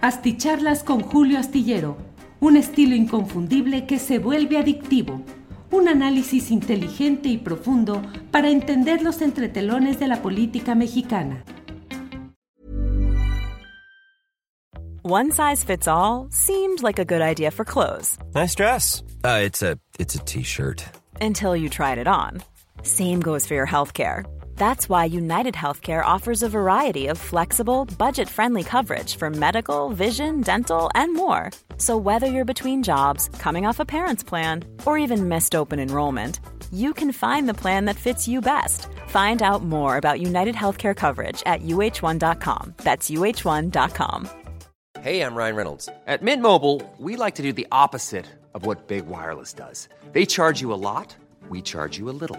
Asticharlas con Julio Astillero, un estilo inconfundible que se vuelve adictivo, un análisis inteligente y profundo para entender los entretelones de la política mexicana. One size fits all seemed like a good idea for clothes. Nice dress. Uh, it's a it's a t-shirt. Until you tried it on. Same goes for your healthcare. That's why United Healthcare offers a variety of flexible, budget friendly coverage for medical, vision, dental, and more. So, whether you're between jobs, coming off a parent's plan, or even missed open enrollment, you can find the plan that fits you best. Find out more about United Healthcare coverage at uh1.com. That's uh1.com. Hey, I'm Ryan Reynolds. At Mint Mobile, we like to do the opposite of what Big Wireless does. They charge you a lot we charge you a little.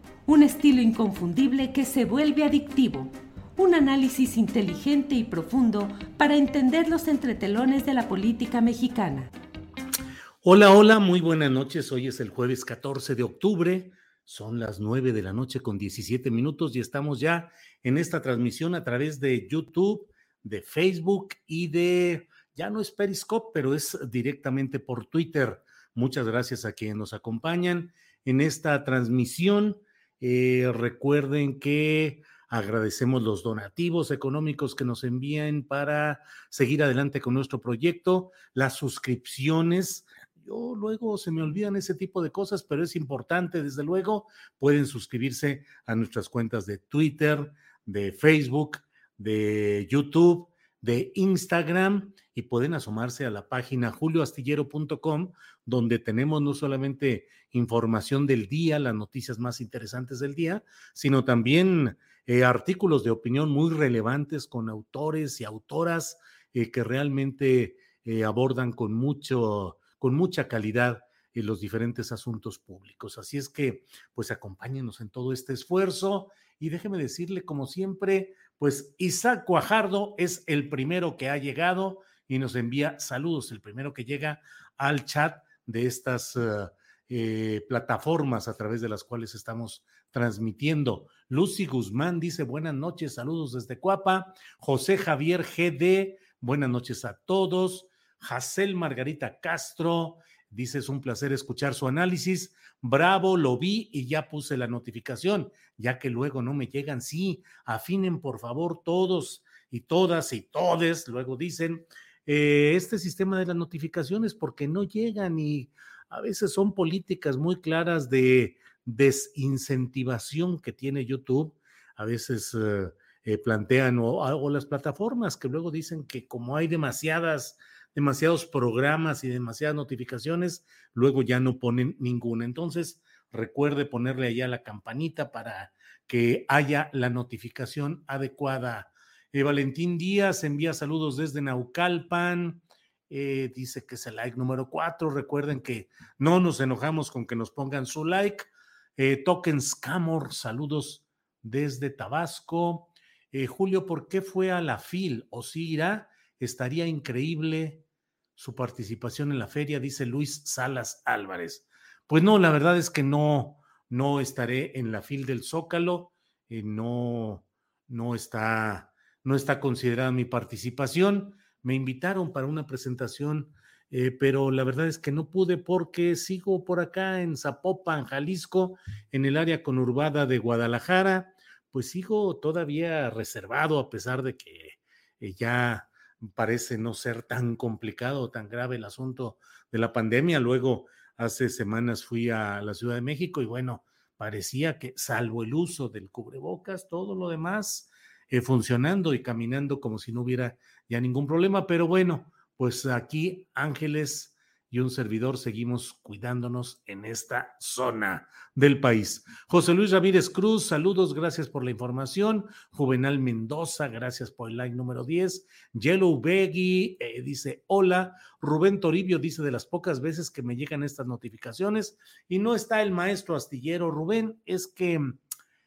un estilo inconfundible que se vuelve adictivo, un análisis inteligente y profundo para entender los entretelones de la política mexicana. Hola, hola, muy buenas noches. Hoy es el jueves 14 de octubre. Son las 9 de la noche con 17 minutos y estamos ya en esta transmisión a través de YouTube, de Facebook y de, ya no es Periscope, pero es directamente por Twitter. Muchas gracias a quienes nos acompañan en esta transmisión eh, recuerden que agradecemos los donativos económicos que nos envían para seguir adelante con nuestro proyecto, las suscripciones. Yo luego se me olvidan ese tipo de cosas, pero es importante, desde luego, pueden suscribirse a nuestras cuentas de Twitter, de Facebook, de YouTube de Instagram y pueden asomarse a la página julioastillero.com, donde tenemos no solamente información del día, las noticias más interesantes del día, sino también eh, artículos de opinión muy relevantes con autores y autoras eh, que realmente eh, abordan con, mucho, con mucha calidad los diferentes asuntos públicos. Así es que, pues acompáñenos en todo este esfuerzo y déjeme decirle, como siempre, pues Isaac Cuajardo es el primero que ha llegado y nos envía saludos, el primero que llega al chat de estas eh, eh, plataformas a través de las cuales estamos transmitiendo. Lucy Guzmán dice buenas noches, saludos desde Cuapa. José Javier GD, buenas noches a todos. Jacel Margarita Castro, Dice, es un placer escuchar su análisis. Bravo, lo vi y ya puse la notificación, ya que luego no me llegan. Sí, afinen por favor todos y todas y todes, luego dicen, eh, este sistema de las notificaciones porque no llegan y a veces son políticas muy claras de desincentivación que tiene YouTube. A veces eh, eh, plantean o, o las plataformas que luego dicen que como hay demasiadas demasiados programas y demasiadas notificaciones, luego ya no ponen ninguna. Entonces, recuerde ponerle allá la campanita para que haya la notificación adecuada. Eh, Valentín Díaz envía saludos desde Naucalpan. Eh, dice que es el like número cuatro. Recuerden que no nos enojamos con que nos pongan su like. Eh, Token Scamor, saludos desde Tabasco. Julio, ¿por qué fue a la FIL? ¿O sí irá? Estaría increíble su participación en la feria, dice Luis Salas Álvarez. Pues no, la verdad es que no, no estaré en la fil del Zócalo, eh, no, no está, no está considerada mi participación. Me invitaron para una presentación, eh, pero la verdad es que no pude porque sigo por acá en Zapopan, Jalisco, en el área conurbada de Guadalajara. Pues sigo todavía reservado a pesar de que eh, ya parece no ser tan complicado, tan grave el asunto de la pandemia. Luego, hace semanas fui a la Ciudad de México y bueno, parecía que salvo el uso del cubrebocas, todo lo demás eh, funcionando y caminando como si no hubiera ya ningún problema. Pero bueno, pues aquí Ángeles y un servidor seguimos cuidándonos en esta zona del país. José Luis Ramírez Cruz, saludos, gracias por la información. Juvenal Mendoza, gracias por el like número 10. Yellow Beggy eh, dice hola. Rubén Toribio dice de las pocas veces que me llegan estas notificaciones y no está el maestro astillero Rubén, es que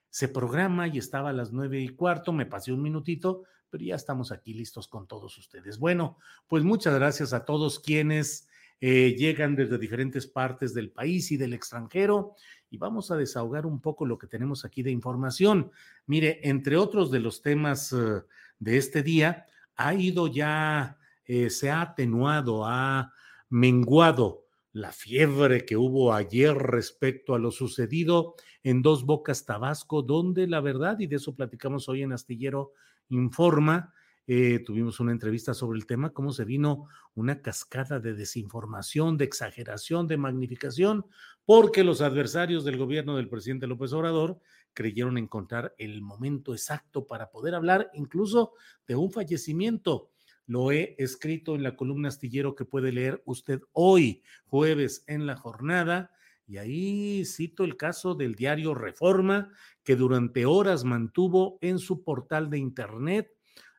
se programa y estaba a las nueve y cuarto, me pasé un minutito, pero ya estamos aquí listos con todos ustedes. Bueno, pues muchas gracias a todos quienes eh, llegan desde diferentes partes del país y del extranjero y vamos a desahogar un poco lo que tenemos aquí de información. Mire, entre otros de los temas eh, de este día, ha ido ya, eh, se ha atenuado, ha menguado la fiebre que hubo ayer respecto a lo sucedido en Dos Bocas, Tabasco, donde la verdad, y de eso platicamos hoy en Astillero Informa, eh, tuvimos una entrevista sobre el tema, cómo se vino una cascada de desinformación, de exageración, de magnificación, porque los adversarios del gobierno del presidente López Obrador creyeron encontrar el momento exacto para poder hablar incluso de un fallecimiento. Lo he escrito en la columna astillero que puede leer usted hoy, jueves, en la jornada. Y ahí cito el caso del diario Reforma, que durante horas mantuvo en su portal de Internet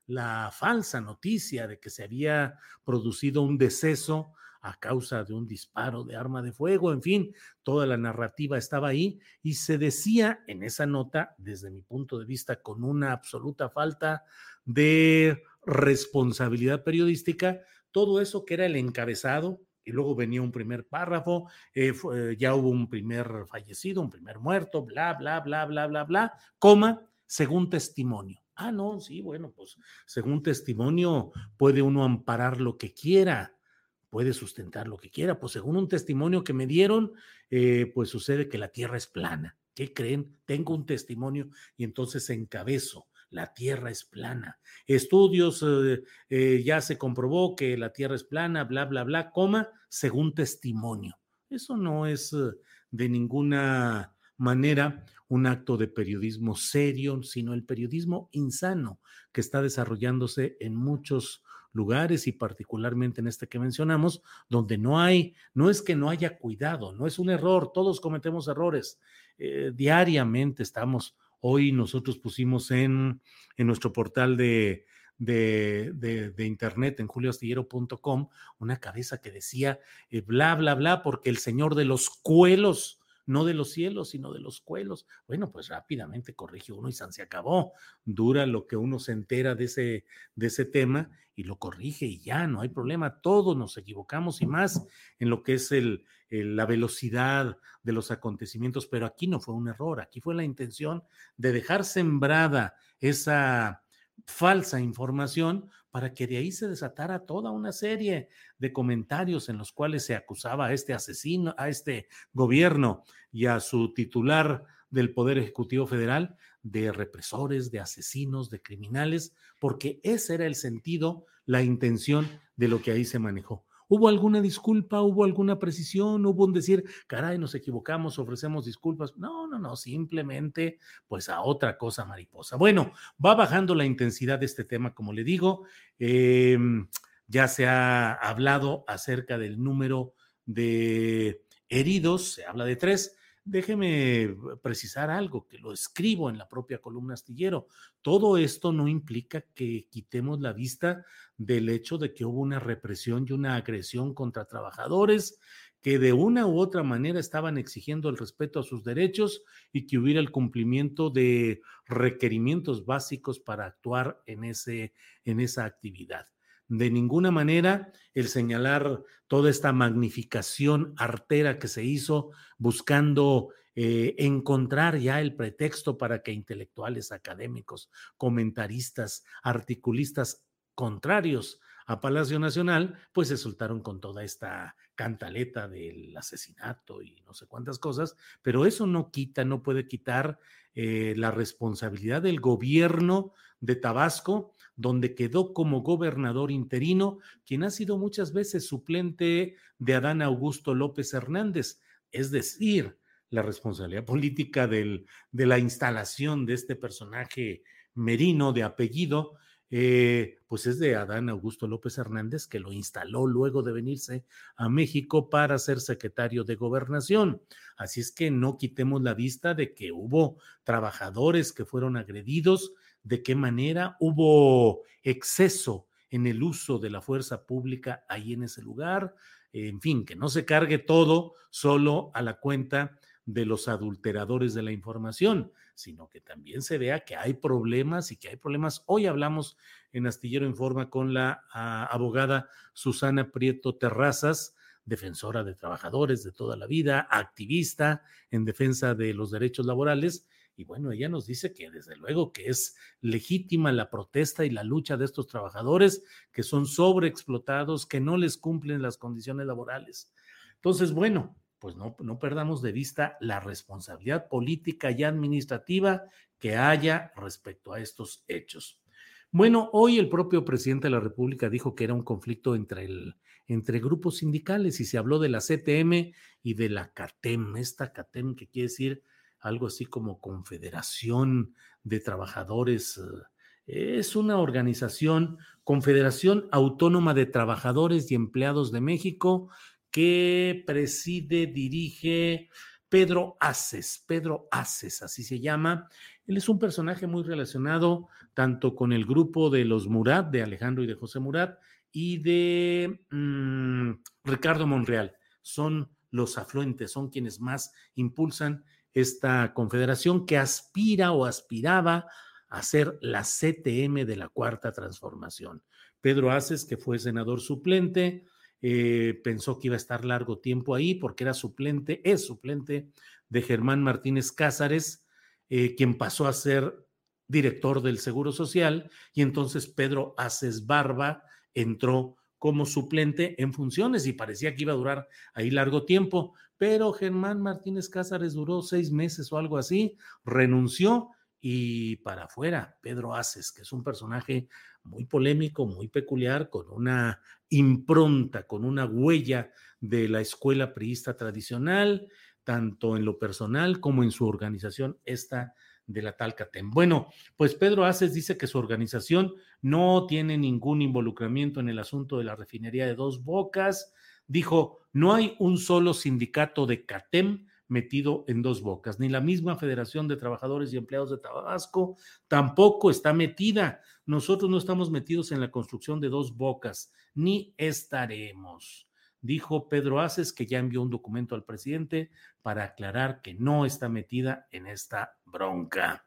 la falsa noticia de que se había producido un deceso a causa de un disparo de arma de fuego, en fin, toda la narrativa estaba ahí y se decía en esa nota, desde mi punto de vista, con una absoluta falta de responsabilidad periodística, todo eso que era el encabezado, y luego venía un primer párrafo, eh, ya hubo un primer fallecido, un primer muerto, bla, bla, bla, bla, bla, bla, coma, según testimonio. Ah, no, sí, bueno, pues según testimonio puede uno amparar lo que quiera, puede sustentar lo que quiera. Pues según un testimonio que me dieron, eh, pues sucede que la Tierra es plana. ¿Qué creen? Tengo un testimonio y entonces encabezo. La Tierra es plana. Estudios, eh, eh, ya se comprobó que la Tierra es plana, bla, bla, bla, coma, según testimonio. Eso no es de ninguna manera un acto de periodismo serio, sino el periodismo insano que está desarrollándose en muchos lugares y particularmente en este que mencionamos, donde no hay, no es que no haya cuidado, no es un error, todos cometemos errores. Eh, diariamente estamos, hoy nosotros pusimos en, en nuestro portal de, de, de, internet en julioastillero.com una cabeza que decía eh, bla, bla, bla, porque el señor de los cuelos no de los cielos, sino de los cuelos. Bueno, pues rápidamente corrigió uno y se acabó. Dura lo que uno se entera de ese, de ese tema y lo corrige y ya, no hay problema. Todos nos equivocamos y más en lo que es el, la velocidad de los acontecimientos, pero aquí no fue un error, aquí fue la intención de dejar sembrada esa falsa información para que de ahí se desatara toda una serie de comentarios en los cuales se acusaba a este asesino, a este gobierno y a su titular del Poder Ejecutivo Federal de represores, de asesinos, de criminales, porque ese era el sentido, la intención de lo que ahí se manejó. ¿Hubo alguna disculpa? ¿Hubo alguna precisión? ¿Hubo un decir, caray, nos equivocamos, ofrecemos disculpas? No, no, no, simplemente pues a otra cosa mariposa. Bueno, va bajando la intensidad de este tema, como le digo. Em, ya se ha hablado acerca del número de heridos, se habla de tres. Déjeme precisar algo, que lo escribo en la propia columna astillero. Todo esto no implica que quitemos la vista del hecho de que hubo una represión y una agresión contra trabajadores que de una u otra manera estaban exigiendo el respeto a sus derechos y que hubiera el cumplimiento de requerimientos básicos para actuar en, ese, en esa actividad. De ninguna manera el señalar toda esta magnificación artera que se hizo buscando eh, encontrar ya el pretexto para que intelectuales, académicos, comentaristas, articulistas contrarios a Palacio Nacional, pues se soltaron con toda esta cantaleta del asesinato y no sé cuántas cosas, pero eso no quita, no puede quitar eh, la responsabilidad del gobierno de Tabasco, donde quedó como gobernador interino, quien ha sido muchas veces suplente de Adán Augusto López Hernández, es decir, la responsabilidad política de la instalación de este personaje merino de apellido eh, pues es de Adán Augusto López Hernández, que lo instaló luego de venirse a México para ser secretario de gobernación. Así es que no quitemos la vista de que hubo trabajadores que fueron agredidos, de qué manera hubo exceso en el uso de la fuerza pública ahí en ese lugar, en fin, que no se cargue todo solo a la cuenta de los adulteradores de la información, sino que también se vea que hay problemas y que hay problemas. Hoy hablamos en Astillero Informa con la ah, abogada Susana Prieto Terrazas, defensora de trabajadores de toda la vida, activista en defensa de los derechos laborales. Y bueno, ella nos dice que desde luego que es legítima la protesta y la lucha de estos trabajadores que son sobreexplotados, que no les cumplen las condiciones laborales. Entonces, bueno, pues no, no perdamos de vista la responsabilidad política y administrativa que haya respecto a estos hechos. Bueno, hoy el propio presidente de la República dijo que era un conflicto entre, el, entre grupos sindicales y se habló de la CTM y de la CATEM, esta CATEM que quiere decir algo así como Confederación de Trabajadores. Eh, es una organización, Confederación Autónoma de Trabajadores y Empleados de México, que preside, dirige Pedro Aces, Pedro Aces, así se llama. Él es un personaje muy relacionado tanto con el grupo de los Murat, de Alejandro y de José Murat, y de mm, Ricardo Monreal. Son los afluentes, son quienes más impulsan esta confederación que aspira o aspiraba a ser la CTM de la Cuarta Transformación. Pedro Aces, que fue senador suplente, eh, pensó que iba a estar largo tiempo ahí porque era suplente, es suplente de Germán Martínez Cázares, eh, quien pasó a ser director del Seguro Social, y entonces Pedro Aces Barba entró como suplente en funciones y parecía que iba a durar ahí largo tiempo, pero Germán Martínez Cázares duró seis meses o algo así, renunció y para afuera, Pedro Aces, que es un personaje muy polémico, muy peculiar, con una impronta, con una huella de la escuela priista tradicional, tanto en lo personal como en su organización, esta de la tal CATEM. Bueno, pues Pedro Aces dice que su organización no tiene ningún involucramiento en el asunto de la refinería de dos bocas. Dijo, no hay un solo sindicato de CATEM metido en dos bocas. Ni la misma Federación de Trabajadores y Empleados de Tabasco tampoco está metida. Nosotros no estamos metidos en la construcción de dos bocas, ni estaremos. Dijo Pedro Aces que ya envió un documento al presidente para aclarar que no está metida en esta bronca.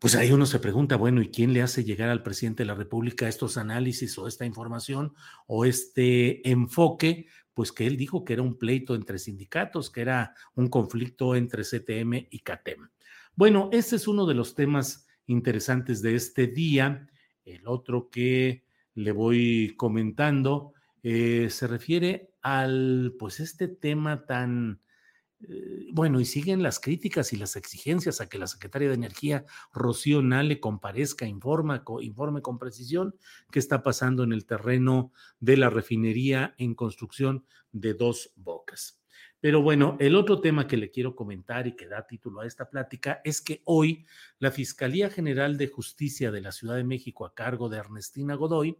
Pues ahí uno se pregunta, bueno, ¿y quién le hace llegar al presidente de la República estos análisis o esta información o este enfoque? Pues que él dijo que era un pleito entre sindicatos, que era un conflicto entre CTM y CATEM. Bueno, ese es uno de los temas interesantes de este día. El otro que le voy comentando eh, se refiere al, pues, este tema tan bueno, y siguen las críticas y las exigencias a que la secretaria de Energía, Rocío Nale, comparezca, informa, informe con precisión qué está pasando en el terreno de la refinería en construcción de dos bocas. Pero bueno, el otro tema que le quiero comentar y que da título a esta plática es que hoy la Fiscalía General de Justicia de la Ciudad de México, a cargo de Ernestina Godoy,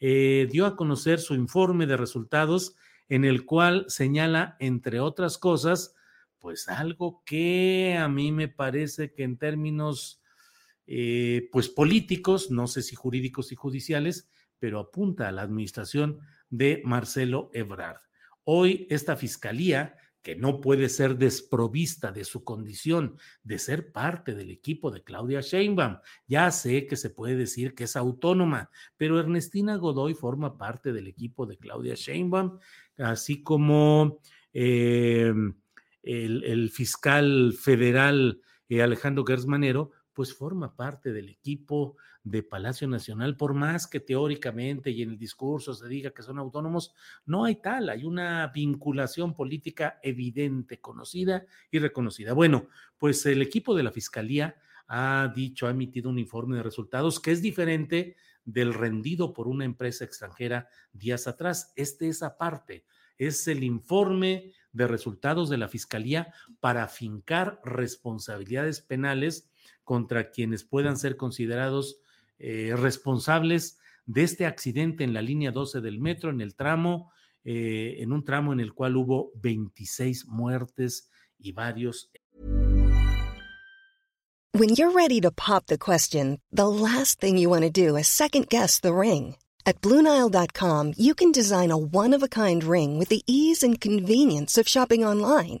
eh, dio a conocer su informe de resultados en el cual señala, entre otras cosas, pues algo que a mí me parece que en términos eh, pues políticos, no sé si jurídicos y judiciales, pero apunta a la administración de Marcelo Ebrard. Hoy esta fiscalía, que no puede ser desprovista de su condición de ser parte del equipo de Claudia Sheinbaum, ya sé que se puede decir que es autónoma, pero Ernestina Godoy forma parte del equipo de Claudia Sheinbaum, así como... Eh, el, fiscal federal eh, Alejandro Gersmanero, pues forma parte del equipo de Palacio Nacional, por más que teóricamente y en el discurso se diga que son autónomos, no hay tal, hay una vinculación política evidente, conocida y reconocida. Bueno, pues el equipo de la Fiscalía ha dicho, ha emitido un informe de resultados que es diferente del rendido por una empresa extranjera días atrás. Este es aparte, es el informe de resultados de la Fiscalía para fincar responsabilidades penales contra quienes puedan ser considerados eh, responsables de este accidente en la línea 12 del metro, en el tramo, eh, en un tramo en el cual hubo 26 muertes y varios. When you're ready to pop the question, the last thing you want to do is second guess the ring. At Bluenile.com, you can design a one of a kind ring with the ease and convenience of shopping online.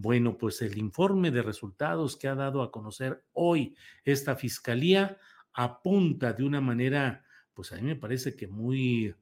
Bueno, pues el informe de resultados que ha dado a conocer hoy esta fiscalía apunta de una manera, pues a mí me parece que muy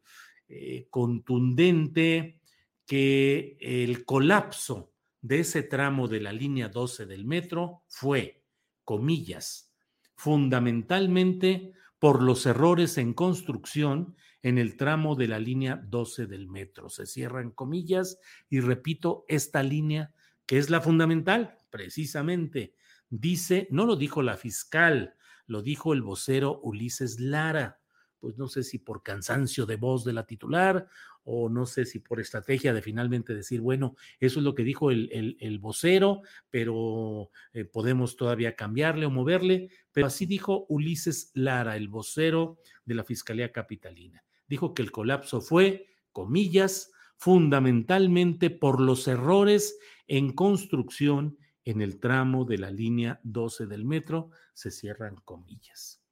eh, contundente que el colapso de ese tramo de la línea 12 del metro fue, comillas, fundamentalmente por los errores en construcción en el tramo de la línea 12 del metro. Se cierran comillas y repito, esta línea que es la fundamental, precisamente, dice, no lo dijo la fiscal, lo dijo el vocero Ulises Lara, pues no sé si por cansancio de voz de la titular o no sé si por estrategia de finalmente decir, bueno, eso es lo que dijo el, el, vocero, pero eh, podemos todavía cambiarle o moverle, pero así dijo Ulises Lara, el vocero de la Fiscalía Capitalina. Dijo que el colapso fue, comillas, fundamentalmente por los errores en construcción en el tramo de la línea 12 del metro, se cierran comillas.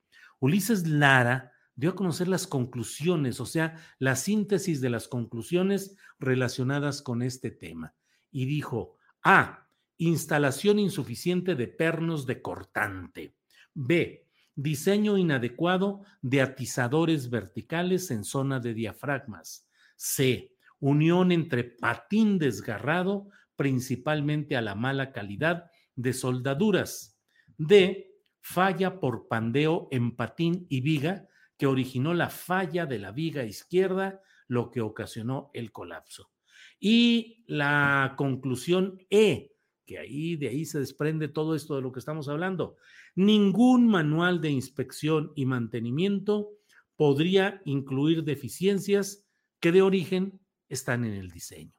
Ulises Lara dio a conocer las conclusiones, o sea, la síntesis de las conclusiones relacionadas con este tema. Y dijo, A, instalación insuficiente de pernos de cortante. B, diseño inadecuado de atizadores verticales en zona de diafragmas. C, unión entre patín desgarrado, principalmente a la mala calidad de soldaduras. D, falla por pandeo en patín y viga que originó la falla de la viga izquierda, lo que ocasionó el colapso. Y la conclusión E, que ahí de ahí se desprende todo esto de lo que estamos hablando. Ningún manual de inspección y mantenimiento podría incluir deficiencias que de origen están en el diseño.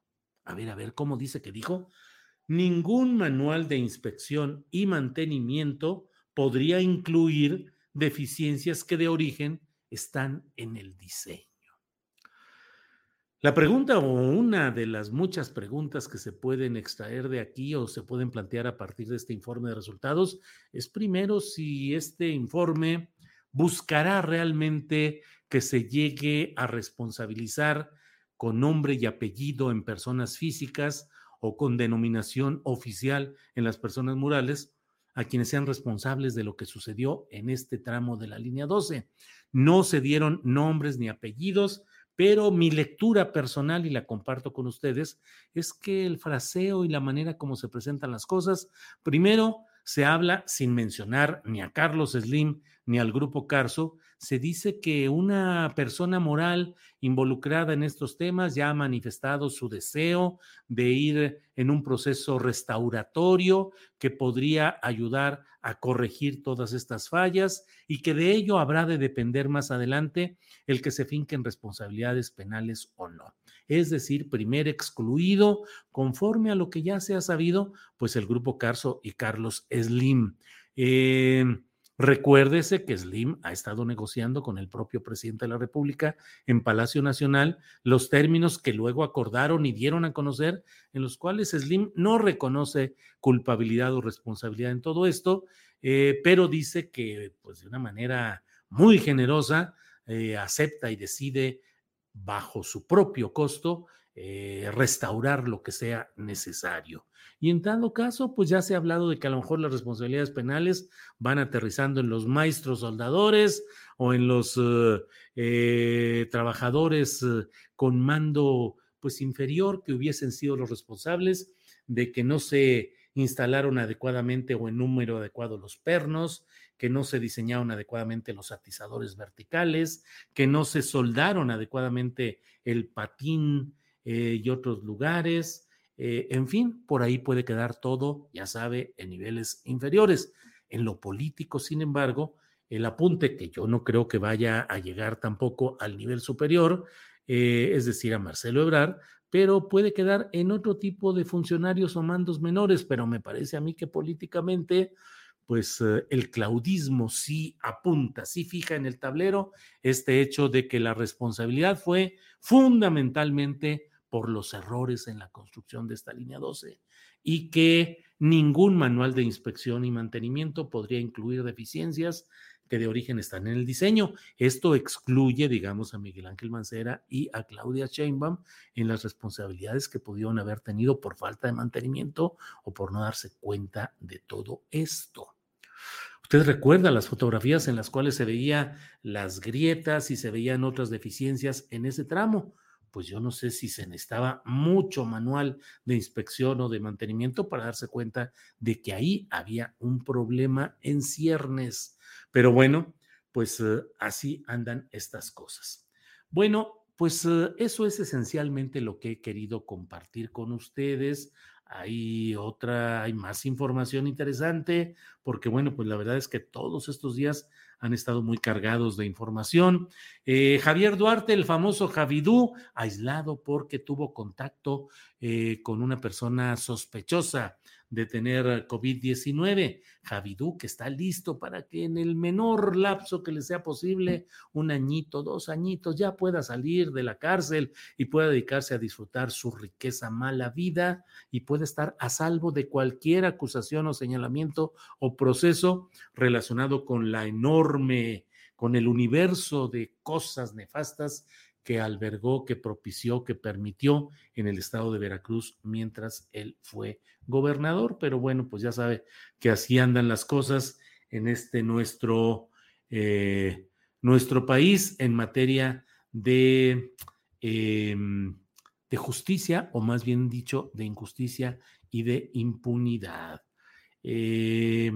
A ver, a ver, ¿cómo dice que dijo? Ningún manual de inspección y mantenimiento podría incluir deficiencias que de origen están en el diseño. La pregunta o una de las muchas preguntas que se pueden extraer de aquí o se pueden plantear a partir de este informe de resultados es primero si este informe buscará realmente que se llegue a responsabilizar con nombre y apellido en personas físicas o con denominación oficial en las personas morales a quienes sean responsables de lo que sucedió en este tramo de la línea 12. No se dieron nombres ni apellidos, pero mi lectura personal, y la comparto con ustedes, es que el fraseo y la manera como se presentan las cosas, primero se habla sin mencionar ni a Carlos Slim ni al grupo Carso, se dice que una persona moral involucrada en estos temas ya ha manifestado su deseo de ir en un proceso restauratorio que podría ayudar a corregir todas estas fallas y que de ello habrá de depender más adelante el que se finquen responsabilidades penales o no. Es decir, primer excluido, conforme a lo que ya se ha sabido, pues el grupo Carso y Carlos Slim. Eh, Recuérdese que Slim ha estado negociando con el propio presidente de la República en Palacio Nacional los términos que luego acordaron y dieron a conocer, en los cuales Slim no reconoce culpabilidad o responsabilidad en todo esto, eh, pero dice que, pues de una manera muy generosa, eh, acepta y decide bajo su propio costo eh, restaurar lo que sea necesario. Y en dado caso, pues ya se ha hablado de que a lo mejor las responsabilidades penales van aterrizando en los maestros soldadores o en los eh, eh, trabajadores con mando pues inferior que hubiesen sido los responsables de que no se instalaron adecuadamente o en número adecuado los pernos, que no se diseñaron adecuadamente los atizadores verticales, que no se soldaron adecuadamente el patín eh, y otros lugares. Eh, en fin, por ahí puede quedar todo, ya sabe, en niveles inferiores. En lo político, sin embargo, el apunte, que yo no creo que vaya a llegar tampoco al nivel superior, eh, es decir, a Marcelo Ebrard, pero puede quedar en otro tipo de funcionarios o mandos menores, pero me parece a mí que políticamente pues el claudismo sí apunta, sí fija en el tablero este hecho de que la responsabilidad fue fundamentalmente por los errores en la construcción de esta línea 12 y que ningún manual de inspección y mantenimiento podría incluir deficiencias que de origen están en el diseño. Esto excluye, digamos, a Miguel Ángel Mancera y a Claudia Sheinbaum en las responsabilidades que pudieron haber tenido por falta de mantenimiento o por no darse cuenta de todo esto. Usted recuerda las fotografías en las cuales se veía las grietas y se veían otras deficiencias en ese tramo. Pues yo no sé si se necesitaba mucho manual de inspección o de mantenimiento para darse cuenta de que ahí había un problema en ciernes. Pero bueno, pues eh, así andan estas cosas. Bueno, pues eh, eso es esencialmente lo que he querido compartir con ustedes hay otra, hay más información interesante, porque bueno, pues la verdad es que todos estos días han estado muy cargados de información. Eh, Javier Duarte, el famoso Javidú, aislado porque tuvo contacto eh, con una persona sospechosa de tener COVID-19. Javidú, que está listo para que en el menor lapso que le sea posible, un añito, dos añitos, ya pueda salir de la cárcel y pueda dedicarse a disfrutar su riqueza mala vida y pueda estar a salvo de cualquier acusación o señalamiento o proceso relacionado con la enorme, con el universo de cosas nefastas que albergó, que propició, que permitió en el estado de Veracruz mientras él fue gobernador. Pero bueno, pues ya sabe que así andan las cosas en este nuestro, eh, nuestro país en materia de, em, de justicia, o más bien dicho, de injusticia y de impunidad. Eh,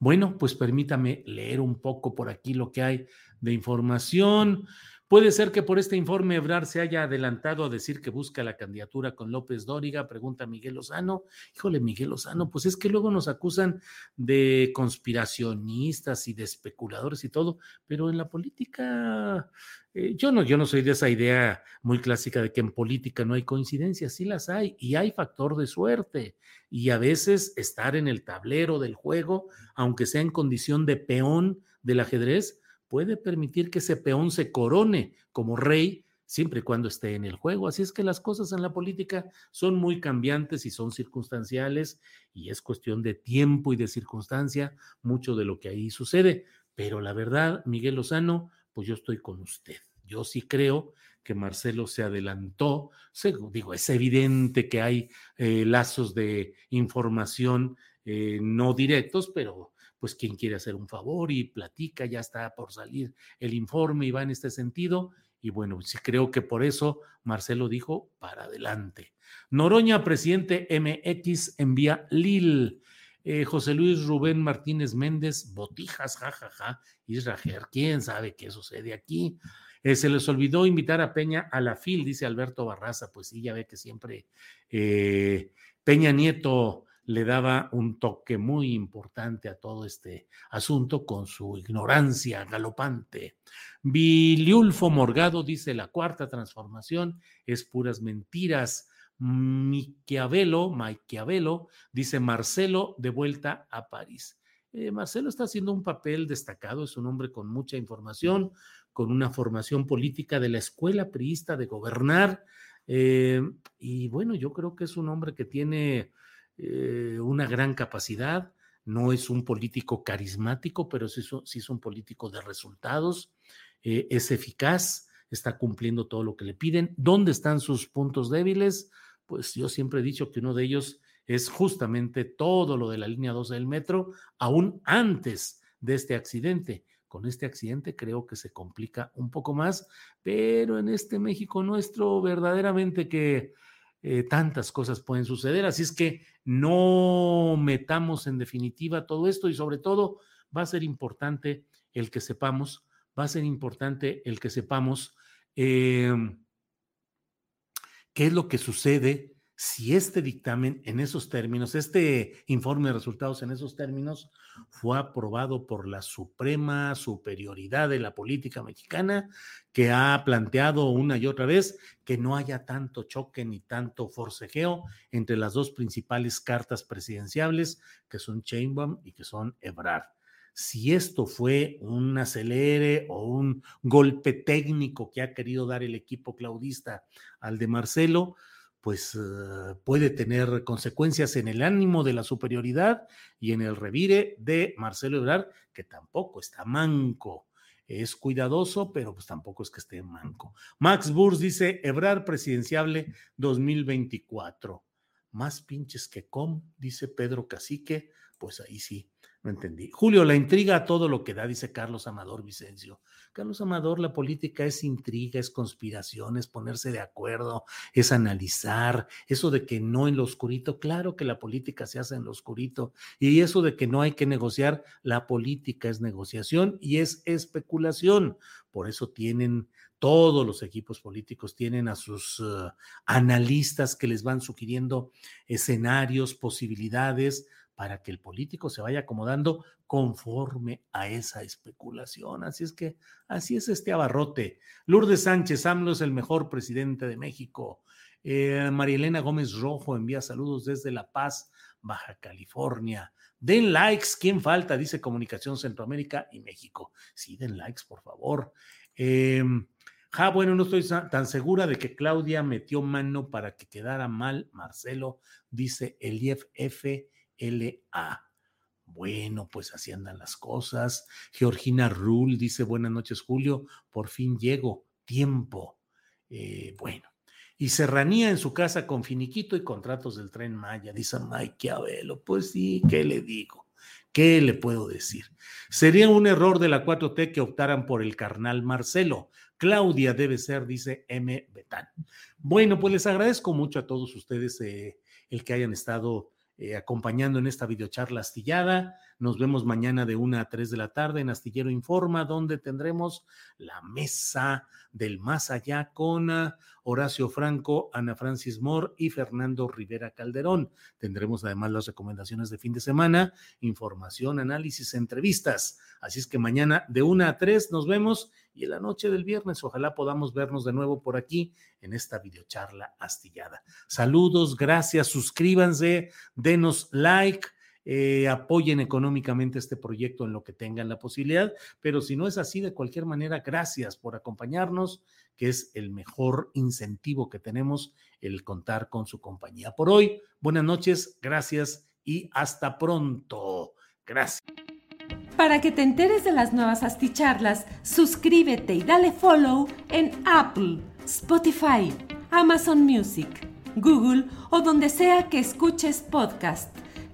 bueno, pues permítame leer un poco por aquí lo que hay de información. ¿Puede ser que por este informe Ebrar se haya adelantado a decir que busca la candidatura con López Dóriga? Pregunta Miguel Lozano. Híjole, Miguel Lozano, pues es que luego nos acusan de conspiracionistas y de especuladores y todo, pero en la política, eh, yo no, yo no soy de esa idea muy clásica de que en política no hay coincidencias, sí las hay, y hay factor de suerte, y a veces estar en el tablero del juego, aunque sea en condición de peón del ajedrez, puede permitir que ese peón se corone como rey siempre y cuando esté en el juego. Así es que las cosas en la política son muy cambiantes y son circunstanciales y es cuestión de tiempo y de circunstancia mucho de lo que ahí sucede. Pero la verdad, Miguel Lozano, pues yo estoy con usted. Yo sí creo que Marcelo se adelantó. digo, es evidente que hay eh, lazos de información eh, no directos, pero pues quien quiere hacer un favor y platica, ya está por salir el informe y va en este sentido. Y bueno, sí creo que por eso Marcelo dijo para adelante. Noroña, presidente MX, envía Lil. Eh, José Luis Rubén Martínez Méndez, botijas, jajaja, Israel, quién sabe qué sucede aquí. Eh, se les olvidó invitar a Peña a la FIL, dice Alberto Barraza. Pues sí, ya ve que siempre eh, Peña Nieto le daba un toque muy importante a todo este asunto con su ignorancia galopante. Viliulfo Morgado dice, la cuarta transformación es puras mentiras. Miquiavelo, Maquiavelo, dice Marcelo de vuelta a París. Eh, Marcelo está haciendo un papel destacado, es un hombre con mucha información, con una formación política de la escuela priista de gobernar. Eh, y bueno, yo creo que es un hombre que tiene eh, una gran capacidad, no es un político carismático, pero sí, es un político de resultados, eh, es eficaz, está cumpliendo todo lo que le piden. ¿Dónde están sus puntos débiles? Pues yo siempre he dicho que uno de ellos es justamente todo lo de la línea 12 del metro, aún antes de este accidente. Con este accidente creo que se complica un poco más, pero en este México nuestro verdaderamente que eh, tantas cosas pueden suceder, así es que no metamos en definitiva todo esto y sobre todo va a ser importante el que sepamos, va a ser importante el que sepamos em, qué es lo que sucede si este dictamen en esos términos, este informe de resultados en esos términos, fue aprobado por la suprema superioridad de la política mexicana, que ha planteado una y otra vez que no haya tanto choque ni tanto forcejeo entre las dos principales cartas presidenciales, que son Chainbaum y que son Ebrard. Si esto fue un acelere o un golpe técnico que ha querido dar el equipo claudista al de Marcelo, pues eh, puede tener consecuencias en el ánimo de la superioridad y en el revire de Marcelo Ebrard, que tampoco está manco. Es cuidadoso, pero pues tampoco es que esté manco. Max Burs dice, Ebrard presidenciable 2024. Más pinches que com, dice Pedro Cacique, pues ahí sí. No entendí. Julio, la intriga a todo lo que da, dice Carlos Amador Vicencio. Carlos Amador, la política es intriga, es conspiración, es ponerse de acuerdo, es analizar. Eso de que no en lo oscurito, claro que la política se hace en lo oscurito. Y eso de que no hay que negociar, la política es negociación y es especulación. Por eso tienen todos los equipos políticos tienen a sus uh, analistas que les van sugiriendo escenarios, posibilidades para que el político se vaya acomodando conforme a esa especulación. Así es que así es este abarrote. Lourdes Sánchez, AMLO es el mejor presidente de México. Eh, María Elena Gómez Rojo envía saludos desde La Paz, Baja California. Den likes, ¿quién falta? Dice Comunicación Centroamérica y México. Sí, den likes, por favor. Ja, bueno, no estoy tan segura de que Claudia metió mano para que quedara mal Marcelo, dice Elief F LA. Bueno, pues así andan las cosas. Georgina Rull dice, buenas noches, Julio, por fin llego, tiempo. Eh, bueno, y serranía en su casa con finiquito y contratos del tren Maya, dice Mike Abelo. Pues sí, ¿qué le digo? ¿Qué le puedo decir? Sería un error de la 4T que optaran por el carnal Marcelo. Claudia debe ser, dice M. Betán. Bueno, pues les agradezco mucho a todos ustedes eh, el que hayan estado eh, acompañando en esta videocharla astillada. Nos vemos mañana de una a 3 de la tarde en Astillero Informa, donde tendremos la mesa del más allá con ah, Horacio Franco, Ana Francis Moore y Fernando Rivera Calderón. Tendremos además las recomendaciones de fin de semana, información, análisis, entrevistas. Así es que mañana de una a 3 nos vemos y en la noche del viernes ojalá podamos vernos de nuevo por aquí en esta videocharla astillada. Saludos, gracias, suscríbanse, denos like eh, apoyen económicamente este proyecto en lo que tengan la posibilidad, pero si no es así, de cualquier manera, gracias por acompañarnos, que es el mejor incentivo que tenemos el contar con su compañía. Por hoy, buenas noches, gracias y hasta pronto. Gracias. Para que te enteres de las nuevas asticharlas, suscríbete y dale follow en Apple, Spotify, Amazon Music, Google o donde sea que escuches podcast.